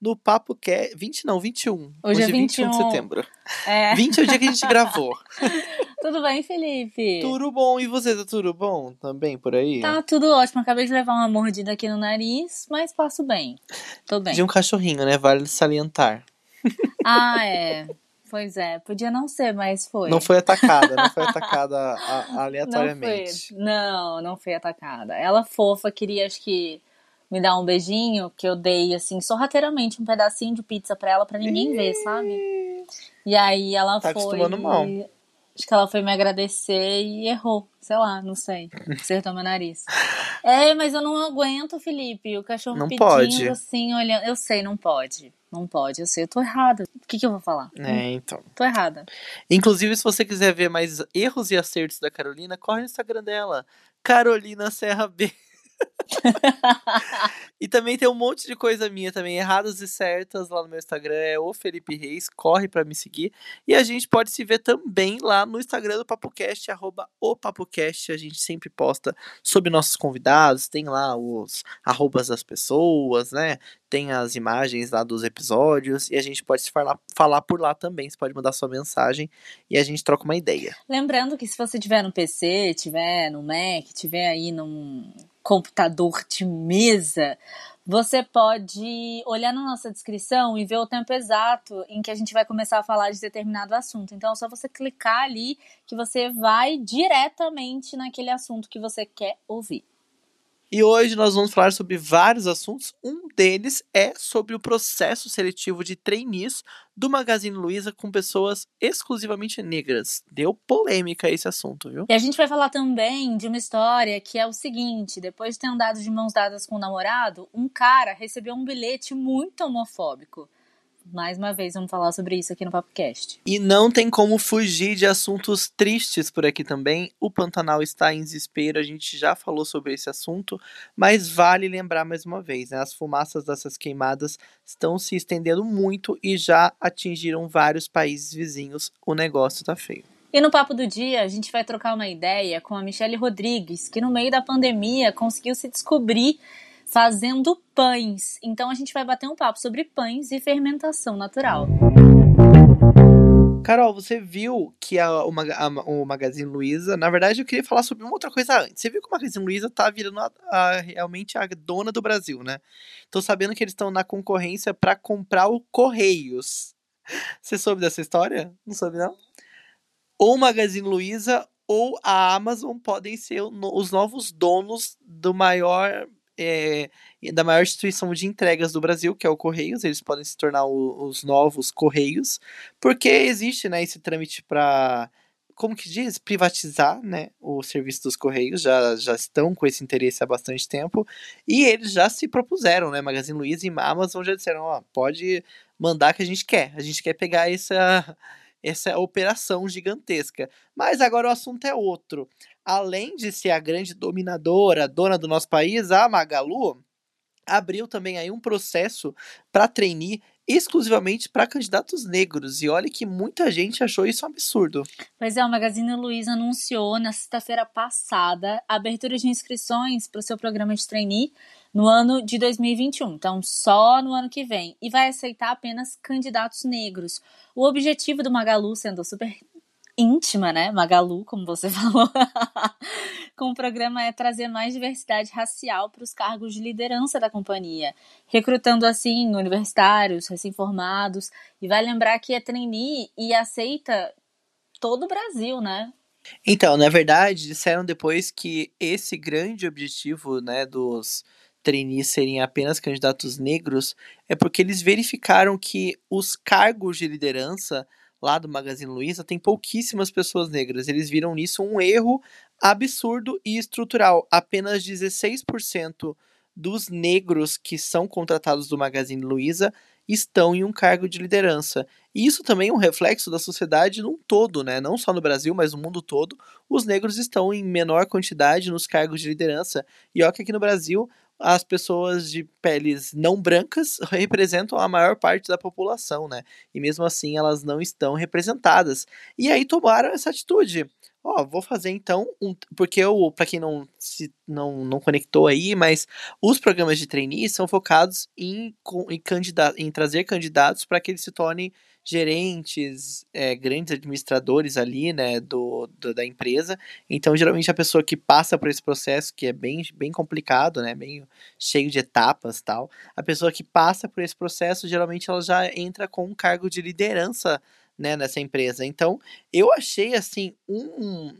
no Papo que 20 não, 21. Hoje, Hoje é 21. 21 de setembro. É. 20 é o dia que a gente gravou. tudo bem, Felipe? Tudo bom. E você, tá tudo bom também por aí? Tá tudo ótimo. Acabei de levar uma mordida aqui no nariz, mas passo bem. Tô bem. De um cachorrinho, né? Vale salientar. Ah, é. Pois é, podia não ser, mas foi. Não foi atacada, não foi atacada aleatoriamente. Não, foi. não, não foi atacada. Ela fofa, queria acho que me dar um beijinho, que eu dei assim, sorrateiramente um pedacinho de pizza pra ela pra ninguém ver, sabe? E aí ela tá foi. Mal. Acho que ela foi me agradecer e errou. Sei lá, não sei. Acertou meu nariz. É, mas eu não aguento, Felipe. O cachorro não pedindo pode. assim, olhando. Eu sei, não pode. Não pode, eu sei, eu tô errada. O que, que eu vou falar? É, então. Tô errada. Inclusive, se você quiser ver mais erros e acertos da Carolina, corre no Instagram dela. Carolina Serra B. e também tem um monte de coisa minha também, erradas e certas lá no meu Instagram, é o Felipe Reis, corre para me seguir. E a gente pode se ver também lá no Instagram do PapoCast, arroba o PapoCast, a gente sempre posta sobre nossos convidados, tem lá os arrobas das pessoas, né? Tem as imagens lá dos episódios e a gente pode se falar, falar por lá também. Você pode mandar sua mensagem e a gente troca uma ideia. Lembrando que se você tiver no PC, tiver no Mac, tiver aí num computador de mesa, você pode olhar na nossa descrição e ver o tempo exato em que a gente vai começar a falar de determinado assunto. Então é só você clicar ali que você vai diretamente naquele assunto que você quer ouvir. E hoje nós vamos falar sobre vários assuntos. Um deles é sobre o processo seletivo de trainees do Magazine Luiza com pessoas exclusivamente negras. Deu polêmica esse assunto, viu? E a gente vai falar também de uma história que é o seguinte: depois de ter andado de mãos dadas com o namorado, um cara recebeu um bilhete muito homofóbico mais uma vez vamos falar sobre isso aqui no PapoCast. E não tem como fugir de assuntos tristes por aqui também. O Pantanal está em desespero, a gente já falou sobre esse assunto, mas vale lembrar mais uma vez, né? As fumaças dessas queimadas estão se estendendo muito e já atingiram vários países vizinhos. O negócio tá feio. E no papo do dia, a gente vai trocar uma ideia com a Michelle Rodrigues, que no meio da pandemia conseguiu se descobrir fazendo pães. Então a gente vai bater um papo sobre pães e fermentação natural. Carol, você viu que a, o, a, o Magazine Luiza, na verdade eu queria falar sobre uma outra coisa antes. Você viu que o Magazine Luiza tá virando a, a, realmente a dona do Brasil, né? Tô sabendo que eles estão na concorrência para comprar o Correios. Você soube dessa história? Não soube não? Ou o Magazine Luiza ou a Amazon podem ser os novos donos do maior é, da maior instituição de entregas do Brasil, que é o Correios, eles podem se tornar o, os novos Correios, porque existe né, esse trâmite para como que diz, privatizar, né, o serviço dos Correios, já, já estão com esse interesse há bastante tempo, e eles já se propuseram, né, Magazine Luiza e Amazon já disseram, ó, pode mandar que a gente quer, a gente quer pegar essa, essa operação gigantesca. Mas agora o assunto é outro além de ser a grande dominadora, dona do nosso país, a Magalu abriu também aí um processo para trainee exclusivamente para candidatos negros. E olha que muita gente achou isso um absurdo. Pois é, o Magazine Luiza anunciou na sexta-feira passada a abertura de inscrições para o seu programa de trainee no ano de 2021. Então, só no ano que vem. E vai aceitar apenas candidatos negros. O objetivo do Magalu, sendo super íntima, né? Magalu, como você falou, com o programa é trazer mais diversidade racial para os cargos de liderança da companhia, recrutando assim universitários, recém-formados, e vai lembrar que é trainee e aceita todo o Brasil, né? Então, na verdade, disseram depois que esse grande objetivo, né, dos trainees serem apenas candidatos negros é porque eles verificaram que os cargos de liderança lá do Magazine Luiza tem pouquíssimas pessoas negras. Eles viram nisso um erro absurdo e estrutural. Apenas 16% dos negros que são contratados do Magazine Luiza estão em um cargo de liderança. E isso também é um reflexo da sociedade num todo, né? Não só no Brasil, mas no mundo todo. Os negros estão em menor quantidade nos cargos de liderança. E olha que aqui no Brasil as pessoas de peles não brancas representam a maior parte da população, né? E mesmo assim elas não estão representadas. E aí tomaram essa atitude. Ó, oh, vou fazer então um, porque eu, para quem não se não, não conectou aí, mas os programas de trainee são focados em em, em trazer candidatos para que eles se tornem gerentes, é, grandes administradores ali, né, do, do, da empresa. Então, geralmente a pessoa que passa por esse processo, que é bem, bem complicado, né, bem cheio de etapas tal, a pessoa que passa por esse processo, geralmente ela já entra com um cargo de liderança, né, nessa empresa. Então, eu achei, assim, um,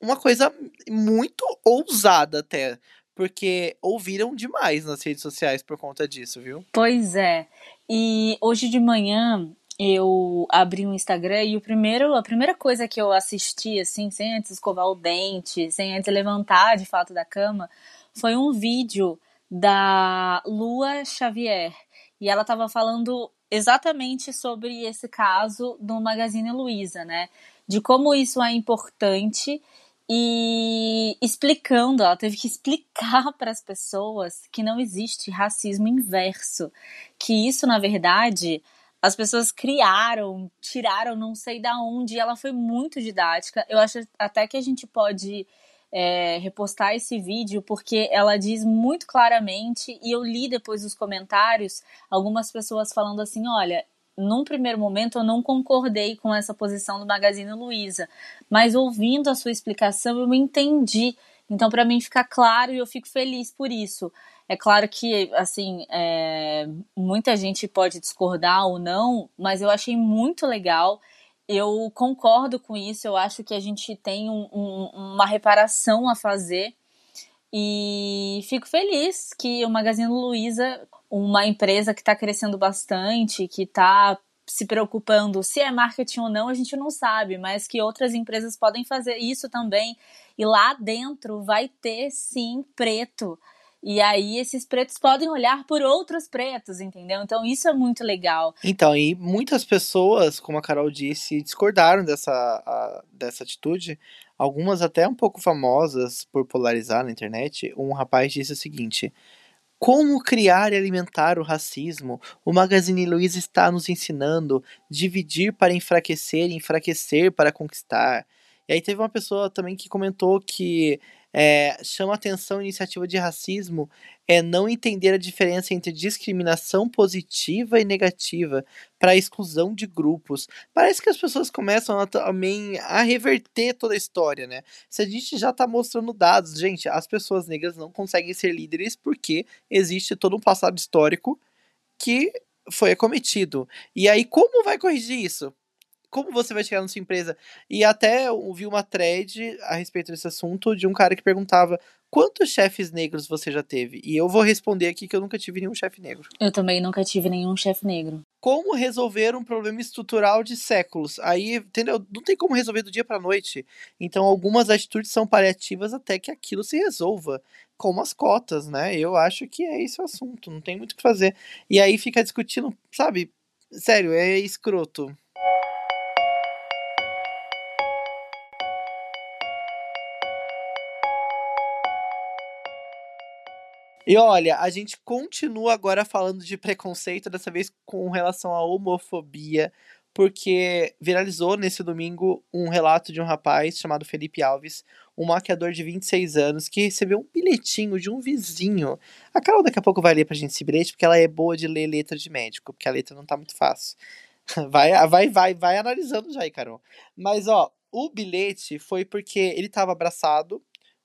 uma coisa muito ousada até, porque ouviram demais nas redes sociais por conta disso, viu? Pois é. E hoje de manhã eu abri um Instagram e o primeiro, a primeira coisa que eu assisti, assim, sem antes escovar o dente, sem antes levantar de fato da cama, foi um vídeo da Lua Xavier. E ela estava falando exatamente sobre esse caso do Magazine Luiza, né? De como isso é importante e explicando, ela teve que explicar para as pessoas que não existe racismo inverso, que isso na verdade as pessoas criaram, tiraram, não sei da onde, e ela foi muito didática. Eu acho até que a gente pode é, repostar esse vídeo, porque ela diz muito claramente, e eu li depois os comentários, algumas pessoas falando assim: olha, num primeiro momento eu não concordei com essa posição do Magazine Luiza, mas ouvindo a sua explicação eu entendi. Então, para mim fica claro e eu fico feliz por isso. É claro que, assim, é, muita gente pode discordar ou não, mas eu achei muito legal. Eu concordo com isso. Eu acho que a gente tem um, um, uma reparação a fazer. E fico feliz que o Magazine Luiza, uma empresa que está crescendo bastante, que está se preocupando se é marketing ou não, a gente não sabe, mas que outras empresas podem fazer isso também. E lá dentro vai ter sim preto. E aí esses pretos podem olhar por outros pretos, entendeu? Então isso é muito legal. Então, e muitas pessoas, como a Carol disse, discordaram dessa, a, dessa atitude. Algumas até um pouco famosas por polarizar na internet. Um rapaz disse o seguinte: como criar e alimentar o racismo? O Magazine Luiza está nos ensinando dividir para enfraquecer e enfraquecer para conquistar. E aí teve uma pessoa também que comentou que é, chama atenção a iniciativa de racismo é não entender a diferença entre discriminação positiva e negativa para a exclusão de grupos. Parece que as pessoas começam a, também a reverter toda a história, né? Se a gente já está mostrando dados, gente, as pessoas negras não conseguem ser líderes porque existe todo um passado histórico que foi acometido. E aí, como vai corrigir isso? Como você vai chegar na sua empresa? E até ouvi uma thread a respeito desse assunto de um cara que perguntava quantos chefes negros você já teve? E eu vou responder aqui que eu nunca tive nenhum chefe negro. Eu também nunca tive nenhum chefe negro. Como resolver um problema estrutural de séculos? Aí, entendeu? Não tem como resolver do dia para noite. Então, algumas atitudes são paliativas até que aquilo se resolva. Como as cotas, né? Eu acho que é esse o assunto. Não tem muito o que fazer. E aí fica discutindo, sabe? Sério, é escroto. E olha, a gente continua agora falando de preconceito, dessa vez com relação à homofobia, porque viralizou nesse domingo um relato de um rapaz chamado Felipe Alves, um maquiador de 26 anos, que recebeu um bilhetinho de um vizinho. A Carol daqui a pouco vai ler pra gente esse bilhete, porque ela é boa de ler letra de médico, porque a letra não tá muito fácil. Vai, vai, vai, vai analisando já aí, Carol. Mas, ó, o bilhete foi porque ele tava abraçado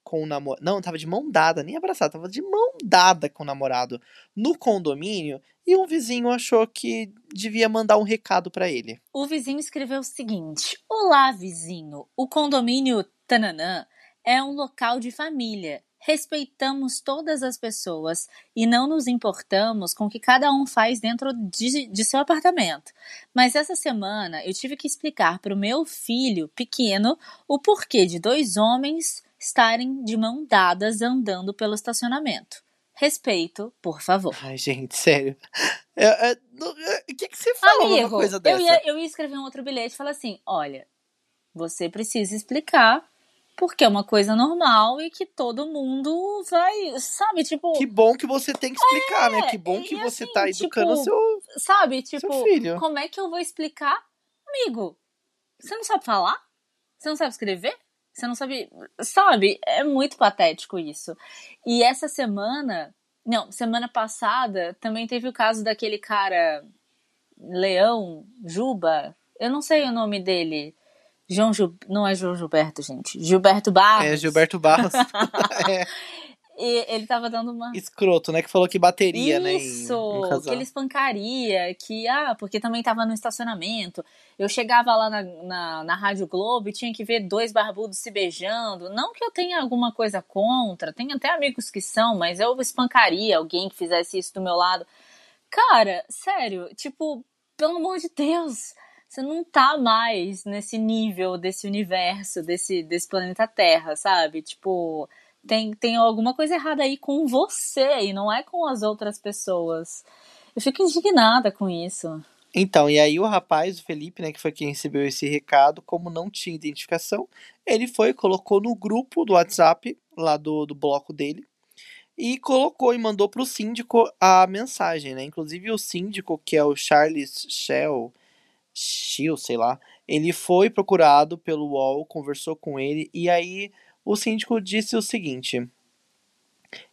com o namorado. Não, tava de mão dada, nem abraçado, tava de mão dada com o namorado no condomínio e um vizinho achou que devia mandar um recado para ele. O vizinho escreveu o seguinte: Olá, vizinho. O condomínio Tananã é um local de família. Respeitamos todas as pessoas e não nos importamos com o que cada um faz dentro de, de seu apartamento. Mas essa semana eu tive que explicar para o meu filho pequeno o porquê de dois homens estarem de mão dadas andando pelo estacionamento. Respeito, por favor. Ai, gente, sério. É, é, é, O que, que você fala numa Amigo, coisa eu dessa? ia, eu ia escrever um outro bilhete e falar assim: olha, você precisa explicar porque é uma coisa normal e que todo mundo vai, sabe, tipo, Que bom que você tem que explicar, né? Que bom que você assim, tá educando tipo, seu, sabe, tipo, seu filho. como é que eu vou explicar? Amigo, você não sabe falar? Você não sabe escrever? Você não sabe. Sabe? É muito patético isso. E essa semana. Não, semana passada também teve o caso daquele cara. Leão, Juba. Eu não sei o nome dele. João Gil... Não é João Gilberto, gente. Gilberto Barros. É, Gilberto Barros. é, E ele tava dando uma. escroto, né? Que falou que bateria, né? em- Isso, que ele espancaria, que, ah, porque também tava no estacionamento. Eu chegava lá na, na, na Rádio Globo e tinha que ver dois barbudos se beijando. Não que eu tenha alguma coisa contra, tenho até amigos que são, mas eu espancaria alguém que fizesse isso do meu lado. Cara, sério, tipo, pelo amor de Deus, você não tá mais nesse nível desse universo, desse, desse planeta Terra, sabe? Tipo, tem, tem alguma coisa errada aí com você e não é com as outras pessoas. Eu fico indignada com isso. Então, e aí o rapaz, o Felipe, né, que foi quem recebeu esse recado, como não tinha identificação, ele foi colocou no grupo do WhatsApp, lá do, do bloco dele, e colocou e mandou pro síndico a mensagem, né? Inclusive o síndico, que é o Charles Shell, Shill, sei lá, ele foi procurado pelo UOL, conversou com ele, e aí o síndico disse o seguinte.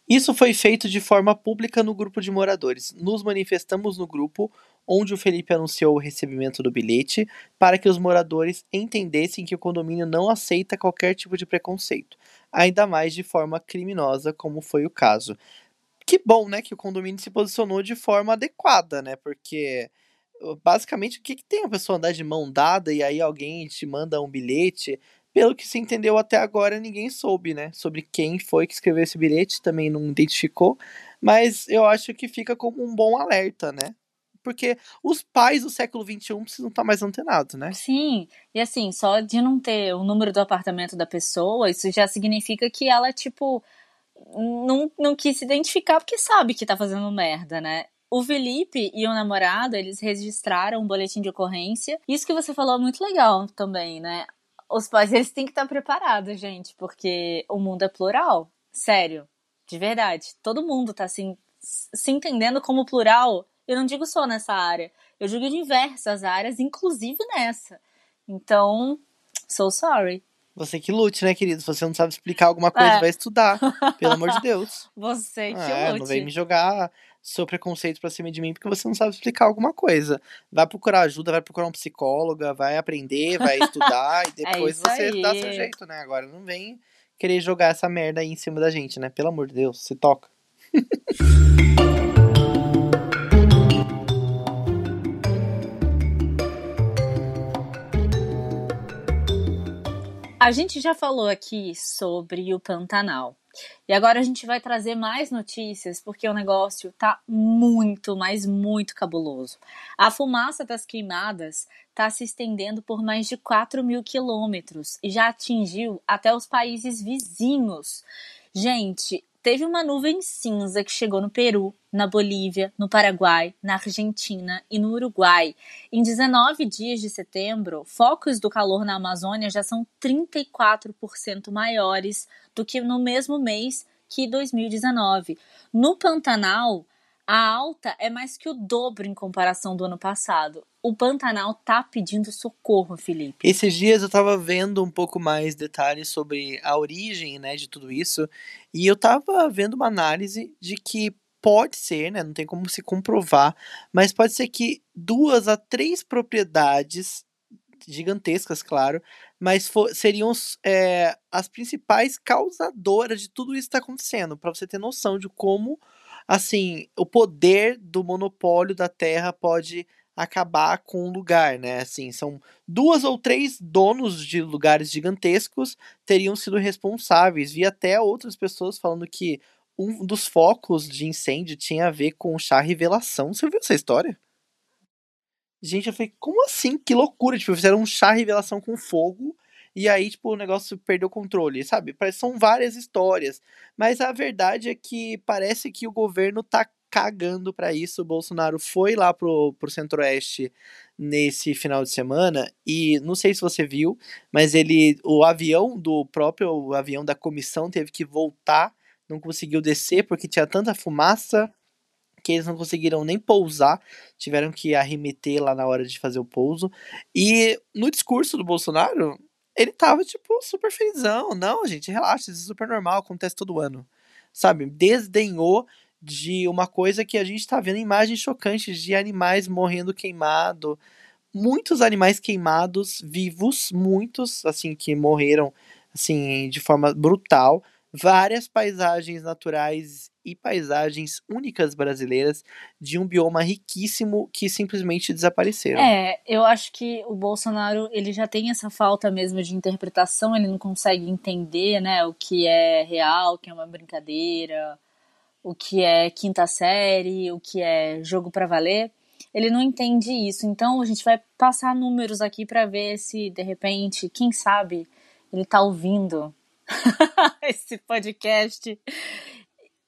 Isso foi feito de forma pública no grupo de moradores. Nos manifestamos no grupo onde o Felipe anunciou o recebimento do bilhete para que os moradores entendessem que o condomínio não aceita qualquer tipo de preconceito, ainda mais de forma criminosa, como foi o caso. Que bom, né, que o condomínio se posicionou de forma adequada, né? Porque basicamente o que, que tem a pessoa andar de mão dada e aí alguém te manda um bilhete? Pelo que se entendeu até agora, ninguém soube, né? Sobre quem foi que escreveu esse bilhete, também não identificou. Mas eu acho que fica como um bom alerta, né? Porque os pais do século XXI precisam estar mais antenados, né? Sim, e assim, só de não ter o número do apartamento da pessoa, isso já significa que ela, tipo, não, não quis se identificar porque sabe que tá fazendo merda, né? O Felipe e o namorado, eles registraram um boletim de ocorrência. Isso que você falou é muito legal também, né? Os pais, eles têm que estar preparados, gente, porque o mundo é plural. Sério, de verdade. Todo mundo tá assim, se entendendo como plural. Eu não digo só nessa área, eu digo em diversas áreas, inclusive nessa. Então, so sorry. Você que lute, né, querido? Se você não sabe explicar alguma coisa, É. vai estudar. Pelo amor de Deus. Você que É, lute. não vem me jogar seu preconceito pra cima de mim porque você não sabe explicar alguma coisa. Vai procurar ajuda, vai procurar um psicóloga, vai aprender, vai estudar e depois isso você dá aí. seu jeito, né? Agora não vem querer jogar essa merda aí em cima da gente, né? Pelo amor de Deus, se toca. A gente já falou aqui sobre o Pantanal. E agora a gente vai trazer mais notícias porque o negócio tá muito, mas muito cabuloso. A fumaça das queimadas está se estendendo por mais de 4 mil quilômetros e já atingiu até os países vizinhos. Gente, teve uma nuvem cinza que chegou no Peru, na Bolívia, no Paraguai, na Argentina e no Uruguai. Em 19 dias de setembro, focos do calor na Amazônia já são 34% maiores do que no mesmo mês que 2019. No Pantanal, a alta é mais que o dobro em comparação do ano passado. O Pantanal tá pedindo socorro, Felipe. Esses dias eu tava vendo um pouco mais detalhes sobre a origem, né, de tudo isso, e eu tava vendo uma análise de que pode ser, né, não tem como se comprovar, mas pode ser que duas a três propriedades gigantescas, claro, mas seriam é, as principais causadoras de tudo isso que está acontecendo, para você ter noção de como, assim, o poder do monopólio da terra pode acabar com o lugar, né? Assim, são duas ou três donos de lugares gigantescos teriam sido responsáveis. Vi até outras pessoas falando que um dos focos de incêndio tinha a ver com o chá revelação. Você viu essa história? Gente, eu falei, como assim? Que loucura! Tipo, fizeram um chá revelação com fogo e aí, tipo, o negócio perdeu o controle, sabe? São várias histórias. Mas a verdade é que parece que o governo tá cagando pra isso. O Bolsonaro foi lá pro, pro Centro-Oeste nesse final de semana e não sei se você viu, mas ele, o avião do próprio avião da comissão teve que voltar, não conseguiu descer porque tinha tanta fumaça que eles não conseguiram nem pousar, tiveram que arremeter lá na hora de fazer o pouso. E no discurso do Bolsonaro, ele tava, tipo, super felizão. Não, gente, relaxa, isso é super normal, acontece todo ano. Sabe? Desdenhou de uma coisa que a gente tá vendo imagens chocantes de animais morrendo queimado. Muitos animais queimados, vivos, muitos, assim, que morreram, assim, de forma brutal. Várias paisagens naturais e paisagens únicas brasileiras de um bioma riquíssimo que simplesmente desapareceram. É, eu acho que o Bolsonaro, ele já tem essa falta mesmo de interpretação, ele não consegue entender, né, o que é real, o que é uma brincadeira, o que é quinta série, o que é jogo pra valer. Ele não entende isso. Então a gente vai passar números aqui pra ver se de repente, quem sabe, ele tá ouvindo esse podcast.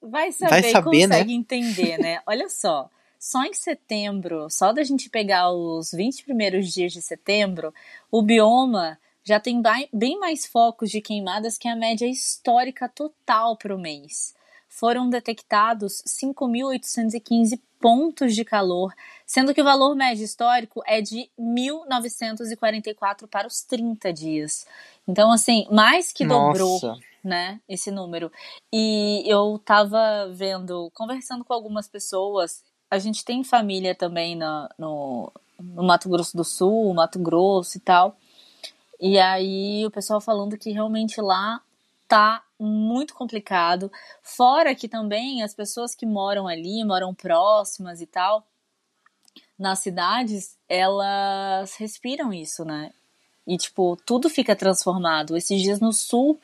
Vai saber, Vai saber, né? consegue entender, né? Olha só, só em setembro, só da gente pegar os 20 primeiros dias de setembro, o bioma já tem bem mais focos de queimadas que a média histórica total para o mês. Foram detectados 5.815 pontos de calor, sendo que o valor médio histórico é de 1.944 para os 30 dias. Então, assim, mais que dobrou né, esse número. E eu tava vendo, conversando com algumas pessoas, a gente tem família também no, no Mato Grosso do Sul, Mato Grosso e tal. E aí o pessoal falando que realmente lá tá muito complicado. Fora que também as pessoas que moram ali, moram próximas e tal, nas cidades, elas respiram isso, né? E, tipo, tudo fica transformado. Esses dias no sul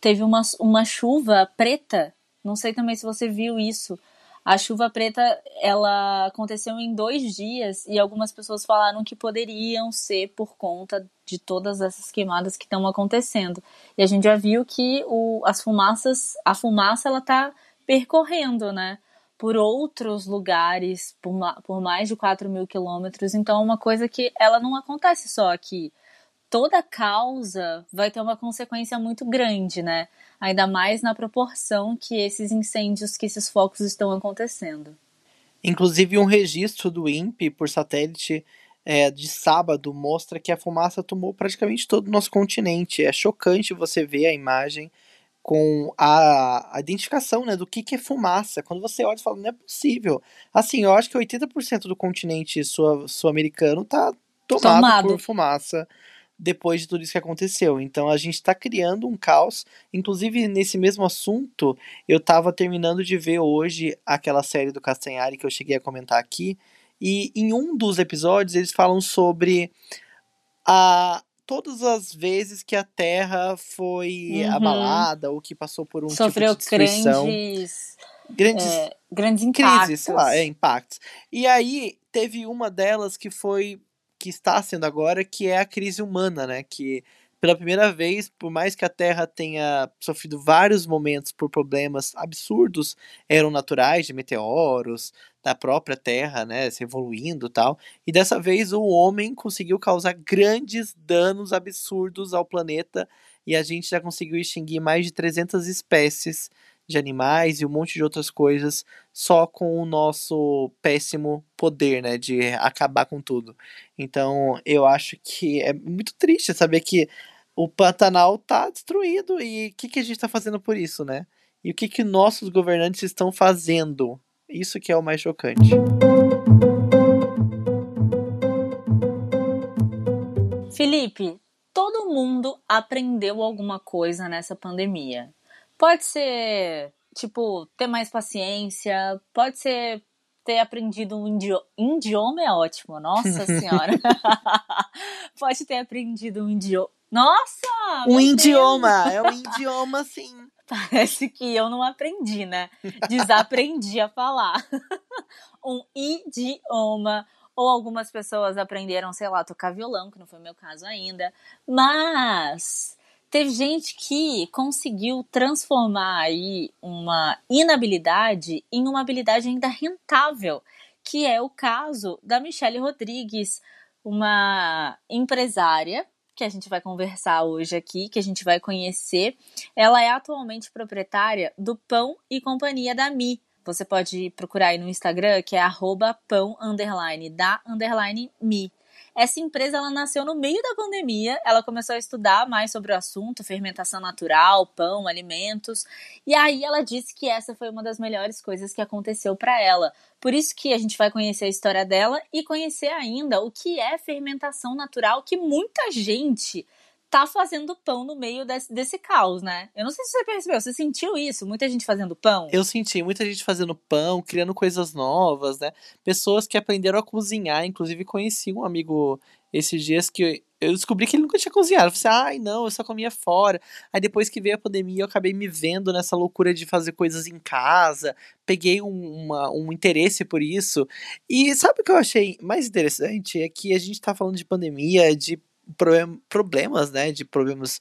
teve uma, uma chuva preta. Não sei também se você viu isso. A chuva preta, ela aconteceu em dois dias e algumas pessoas falaram que poderiam ser por conta de todas essas queimadas que estão acontecendo. E a gente já viu que o, as fumaças, a fumaça, ela tá percorrendo, né? Por outros lugares, por, por mais de 4 mil quilômetros. Então, é uma coisa que ela não acontece só aqui toda causa vai ter uma consequência muito grande, né? Ainda mais na proporção que esses incêndios, que esses focos estão acontecendo. Inclusive, um registro do INPE por satélite é, de sábado mostra que a fumaça tomou praticamente todo o nosso continente. É chocante você ver a imagem com a, a identificação né, do que, que é fumaça. Quando você olha e fala, não é possível. Assim, eu acho que 80% do continente sul- sul-americano tá tomado, Tomado. por fumaça depois de tudo isso que aconteceu. Então a gente está criando um caos. Inclusive, nesse mesmo assunto, eu estava terminando de ver hoje aquela série do Castanhari que eu cheguei a comentar aqui. E em um dos episódios eles falam sobre a todas as vezes que a Terra foi Uhum. abalada ou que passou por um Sofreu tipo de destruição. grandes, Grandes é, grandes impactos. crises, sei lá, é, impactos. E aí teve uma delas que foi que está sendo agora, que é a crise humana, né? Que pela primeira vez, por mais que a Terra tenha sofrido vários momentos por problemas absurdos, eram naturais de meteoros, da própria Terra, né, se evoluindo tal. E dessa vez o homem conseguiu causar grandes danos absurdos ao planeta e a gente já conseguiu extinguir mais de 300 espécies de animais e um monte de outras coisas só com o nosso péssimo poder, né, de acabar com tudo. Então, eu acho que é muito triste saber que o Pantanal tá destruído e o que, que a gente tá fazendo por isso, né? E o que, que nossos governantes estão fazendo? Isso que é o mais chocante. Felipe, todo mundo aprendeu alguma coisa nessa pandemia. Pode ser, tipo, ter mais paciência, pode ser ter aprendido um idio- idioma é ótimo, nossa senhora. pode ter aprendido um idioma. Nossa! Um idioma! É um idioma, sim. Parece que eu não aprendi, né? Desaprendi a falar. um idioma, ou algumas pessoas aprenderam, sei lá, tocar violão, que não foi meu caso ainda. Mas teve gente que conseguiu transformar aí uma inabilidade em uma habilidade ainda rentável, que é o caso da Michelle Rodrigues, uma empresária que a gente vai conversar hoje aqui, que a gente vai conhecer. Ela é atualmente proprietária do Pão e Companhia da Mi. Você pode procurar aí no Instagram, que é arroba pão underline da underline mi. Essa empresa ela nasceu no meio da pandemia, ela começou a estudar mais sobre o assunto, fermentação natural, pão, alimentos, e aí ela disse que essa foi uma das melhores coisas que aconteceu para ela. Por isso que a gente vai conhecer a história dela e conhecer ainda o que é fermentação natural, que muita gente tá fazendo pão no meio desse, desse caos, né? Eu não sei se você percebeu, você sentiu isso? Muita gente fazendo pão? Eu senti, muita gente fazendo pão, criando coisas novas, né? Pessoas que aprenderam a cozinhar, inclusive conheci um amigo esses dias que eu descobri que ele nunca tinha cozinhado. Eu falei, ai não, eu só comia fora. Aí depois que veio a pandemia, eu acabei me vendo nessa loucura de fazer coisas em casa. Peguei um, uma, um interesse por isso. E sabe o que eu achei mais interessante? É que a gente tá falando de pandemia, de problemas, né? De problemas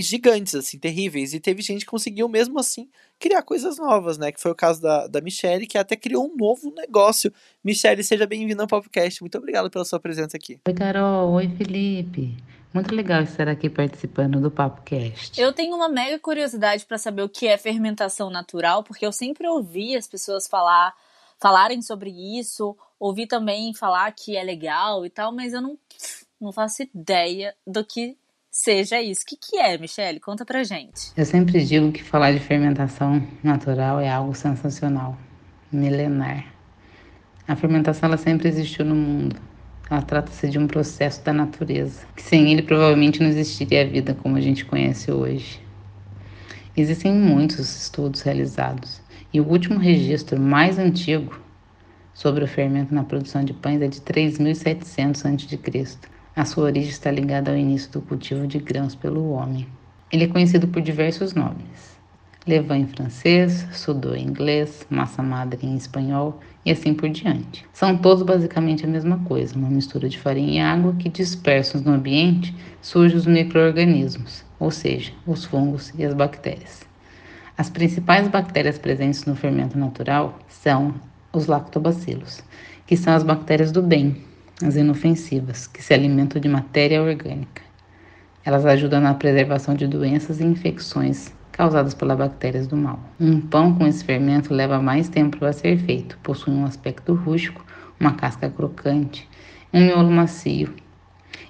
gigantes, assim, terríveis. E teve gente que conseguiu, mesmo assim, criar coisas novas, né? Que foi o caso da, da Michelle, que até criou um novo negócio. Michelle, seja bem-vinda ao podcast. Muito obrigado pela sua presença aqui. Oi, Carol. Oi, Felipe. Muito legal estar aqui participando do PapoCast. Eu tenho uma mega curiosidade para saber o que é fermentação natural, porque eu sempre ouvi as pessoas falar, falarem sobre isso, ouvi também falar que é legal e tal, mas eu não não faço ideia do que seja isso. O que, que é, Michele? Conta pra gente. Eu sempre digo que falar de fermentação natural é algo sensacional, milenar. A fermentação ela sempre existiu no mundo. Ela trata-se de um processo da natureza, que sem ele provavelmente não existiria a vida como a gente conhece hoje. Existem muitos estudos realizados, e o último registro mais antigo sobre o fermento na produção de pães é de 3700 a.C. A sua origem está ligada ao início do cultivo de grãos pelo homem. Ele é conhecido por diversos nomes: levain em francês, sudô em inglês, massa madre em espanhol e assim por diante. São todos basicamente a mesma coisa, uma mistura de farinha e água que dispersos no ambiente surgem os microorganismos, ou seja, os fungos e as bactérias. As principais bactérias presentes no fermento natural são os lactobacilos, que são as bactérias do bem, as inofensivas, que se alimentam de matéria orgânica. Elas ajudam na preservação de doenças e infecções causadas pelas bactérias do mal. Um pão com esse fermento leva mais tempo a ser feito, possui um aspecto rústico, uma casca crocante, um miolo macio.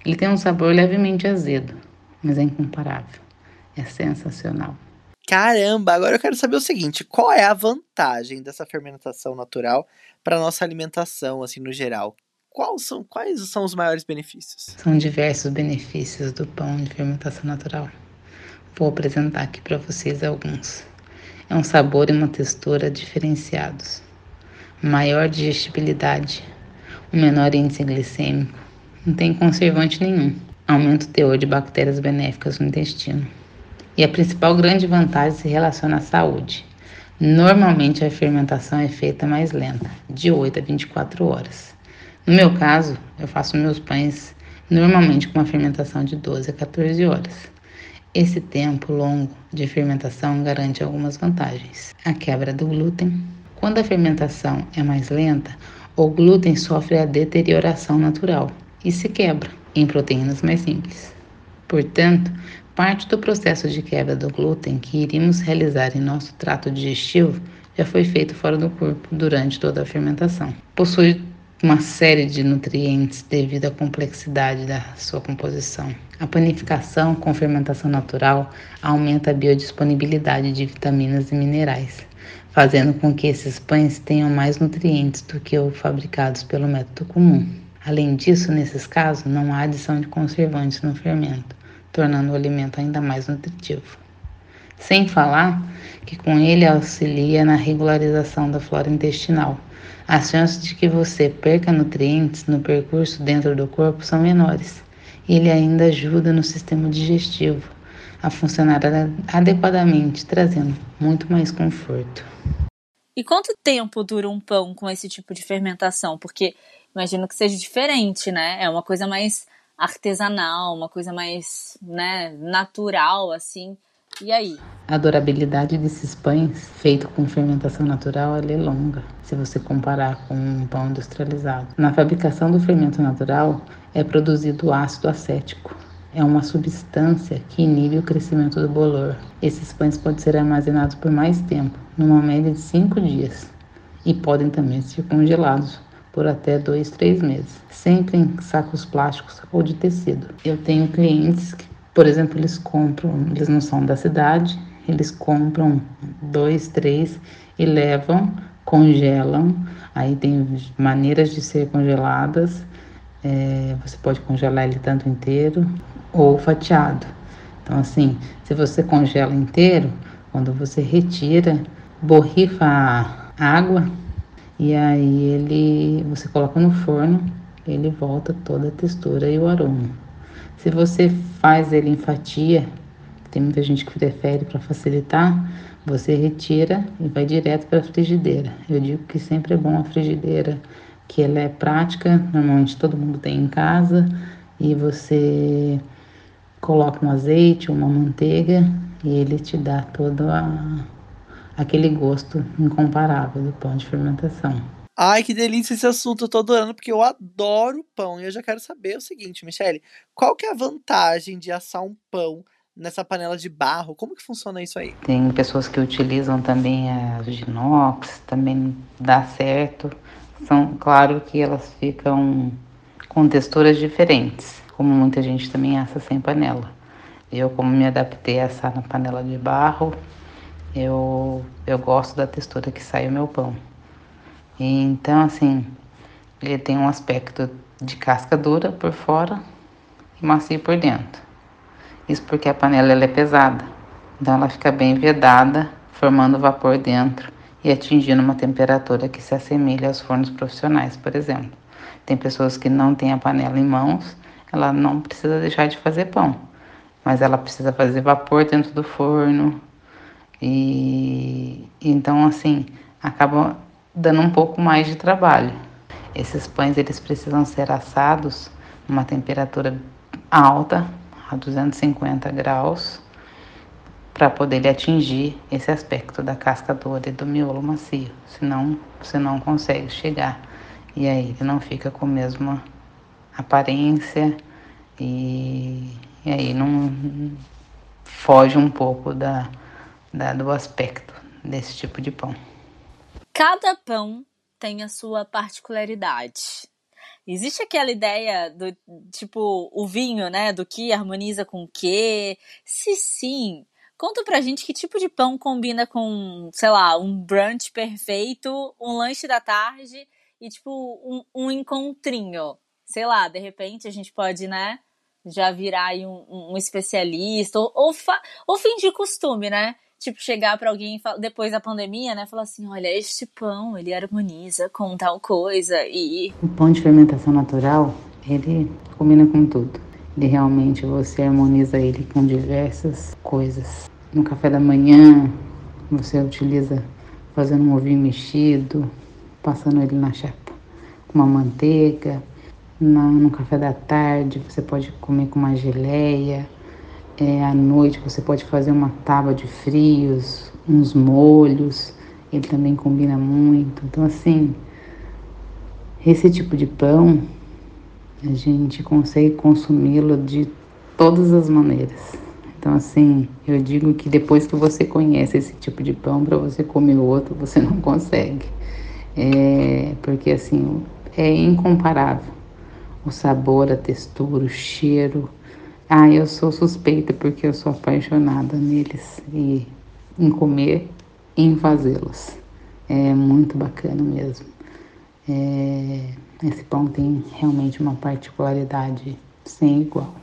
Ele tem um sabor levemente azedo, mas é incomparável. É sensacional. Caramba, agora eu quero saber o seguinte, qual é a vantagem dessa fermentação natural para nossa alimentação assim no geral? Quais são, quais são os maiores benefícios? São diversos benefícios do pão de fermentação natural. Vou apresentar aqui para vocês alguns. É um sabor e uma textura diferenciados, maior digestibilidade, um menor índice glicêmico, não tem conservante nenhum, aumenta o teor de bactérias benéficas no intestino. E a principal grande vantagem se relaciona à saúde. Normalmente a fermentação é feita mais lenta, de 8 a 24 horas. No meu caso, eu faço meus pães normalmente com uma fermentação de 12 a 14 horas. Esse tempo longo de fermentação garante algumas vantagens. A quebra do glúten. Quando a fermentação é mais lenta, o glúten sofre a deterioração natural e se quebra em proteínas mais simples. Portanto, parte do processo de quebra do glúten que iríamos realizar em nosso trato digestivo já foi feito fora do corpo durante toda a fermentação. Possui uma série de nutrientes devido à complexidade da sua composição. A panificação com fermentação natural aumenta a biodisponibilidade de vitaminas e minerais, fazendo com que esses pães tenham mais nutrientes do que os fabricados pelo método comum. Além disso, nesses casos, não há adição de conservantes no fermento, tornando o alimento ainda mais nutritivo. Sem falar que com ele auxilia na regularização da flora intestinal, as chances de que você perca nutrientes no percurso dentro do corpo são menores. Ele ainda ajuda no sistema digestivo a funcionar adequadamente, trazendo muito mais conforto. E quanto tempo dura um pão com esse tipo de fermentação? Porque imagino que seja diferente, né? É uma coisa mais artesanal, uma coisa mais, né, natural, assim. E aí? A durabilidade desses pães feito com fermentação natural é longa, se você comparar com um pão industrializado. Na fabricação do fermento natural é produzido ácido acético. É uma substância que inibe o crescimento do bolor. Esses pães podem ser armazenados por mais tempo, numa média de 5 dias, e podem também ser congelados por até 2, 3 meses, sempre em sacos plásticos ou de tecido. Eu tenho clientes que por exemplo, eles compram, eles não são da cidade, eles compram dois, três e levam, congelam. Aí tem maneiras de ser congeladas. É, você pode congelar ele tanto inteiro ou fatiado. Então, assim, se você congela inteiro, quando você retira, borrifa a água e aí ele você coloca no forno, ele volta toda a textura e o aroma. Se você faz ele em fatia, tem muita gente que prefere para facilitar, você retira e vai direto para a frigideira. Eu digo que sempre é bom a frigideira, que ela é prática, normalmente todo mundo tem em casa, e você coloca um azeite, uma manteiga e ele te dá todo a, aquele gosto incomparável do pão de fermentação. Ai, que delícia esse assunto, eu tô adorando, porque eu adoro pão. E eu já quero saber o seguinte, Michele, qual que é a vantagem de assar um pão nessa panela de barro? Como que funciona isso aí? Tem pessoas que utilizam também as de inox, também dá certo. São, claro que elas ficam com texturas diferentes, como muita gente também assa sem panela. Eu, como me adaptei a assar na panela de barro, eu, eu gosto da textura que sai o meu pão. Então, assim, ele tem um aspecto de casca dura por fora e macio por dentro. Isso porque a panela ela é pesada, então ela fica bem vedada, formando vapor dentro e atingindo uma temperatura que se assemelha aos fornos profissionais, por exemplo. Tem pessoas que não têm a panela em mãos, ela não precisa deixar de fazer pão, mas ela precisa fazer vapor dentro do forno e então assim acaba dando um pouco mais de trabalho. Esses pães eles precisam ser assados numa temperatura alta, a 250 graus, para poder atingir esse aspecto da casca dura e do miolo macio. Senão você não consegue chegar. E aí ele não fica com a mesma aparência e, e aí não foge um pouco da, da, do aspecto desse tipo de pão. Cada pão tem a sua particularidade. Existe aquela ideia do tipo o vinho, né? Do que harmoniza com o quê? Se sim, conta pra gente que tipo de pão combina com, sei lá, um brunch perfeito, um lanche da tarde e tipo um, um encontrinho. Sei lá, de repente a gente pode, né? Já virar aí um, um especialista ou, ou, ou fingir costume, né? Tipo, chegar para alguém depois da pandemia, né? Falar assim, olha, este pão, ele harmoniza com tal coisa e... O pão de fermentação natural, ele combina com tudo. Ele realmente, você harmoniza ele com diversas coisas. No café da manhã, você utiliza fazendo um ovinho mexido, passando ele na chapa com uma manteiga. No café da tarde, você pode comer com uma geleia é, à noite você pode fazer uma tábua de frios, uns molhos, ele também combina muito. Então, assim, esse tipo de pão a gente consegue consumi-lo de todas as maneiras. Então, assim, eu digo que depois que você conhece esse tipo de pão, para você comer outro, você não consegue. É, porque, assim, é incomparável o sabor, a textura, o cheiro, ah, eu sou suspeita porque eu sou apaixonada neles e em comer e em fazê-los. É muito bacana mesmo. É, esse pão tem realmente uma particularidade sem igual.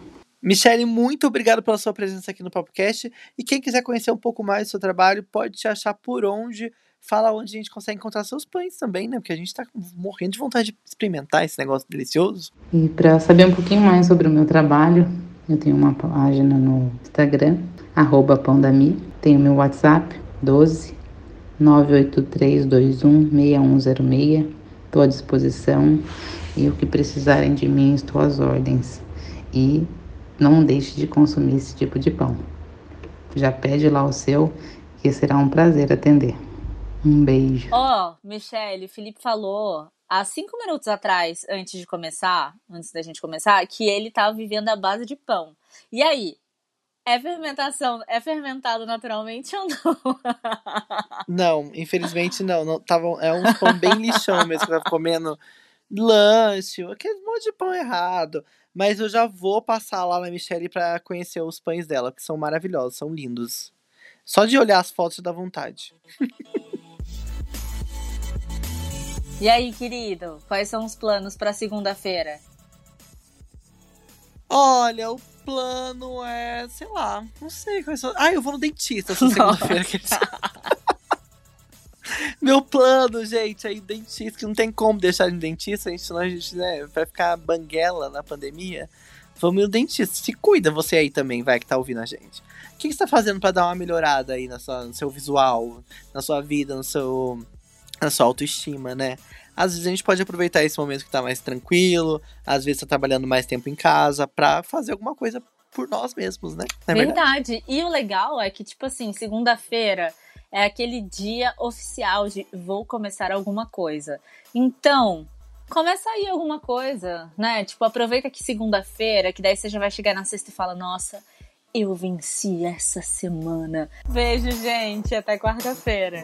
Michele, muito obrigado pela sua presença aqui no podcast. E quem quiser conhecer um pouco mais do seu trabalho, pode te achar por onde. Fala onde a gente consegue encontrar seus pães também, né? Porque a gente está morrendo de vontade de experimentar esse negócio delicioso. E para saber um pouquinho mais sobre o meu trabalho, eu tenho uma página no Instagram, arroba. Tenho meu WhatsApp, 12 98321 6106. Estou à disposição e o que precisarem de mim, estou às ordens. E não deixe de consumir esse tipo de pão. Já pede lá o seu, que será um prazer atender. Um beijo. Ó, oh, Michele, o Felipe falou há cinco minutos atrás, antes de começar, antes da gente começar, que ele estava vivendo à base de pão. E aí, é fermentação, é fermentado naturalmente ou não? Não, infelizmente não. não tava, é um pão bem lixão mesmo, que eu tava comendo lanche, aquele monte de pão errado. Mas eu já vou passar lá na Michelle para conhecer os pães dela, que são maravilhosos, são lindos. Só de olhar as fotos dá vontade. E aí, querido, quais são os planos para segunda-feira? Olha, o plano é, sei lá, não sei quais são. Ah, eu vou no dentista essa segunda-feira. Meu plano, gente, é ir dentista, que não tem como deixar de dentista, a gente, senão a gente, né, vai ficar banguela na pandemia. Vamos no dentista. Se cuida você aí também, vai, que tá ouvindo a gente. O que, que você tá fazendo para dar uma melhorada aí na sua, no seu visual, na sua vida, no seu, na sua autoestima, né? Às vezes a gente pode aproveitar esse momento que tá mais tranquilo, às vezes tá trabalhando mais tempo em casa, pra fazer alguma coisa por nós mesmos, né? É verdade. verdade. E o legal é que, tipo assim, segunda-feira é aquele dia oficial de vou começar alguma coisa. Então, começa aí alguma coisa, né? Tipo, aproveita que segunda-feira, que daí você já vai chegar na sexta e fala, nossa, eu venci essa semana. Beijo, gente. Até quarta-feira.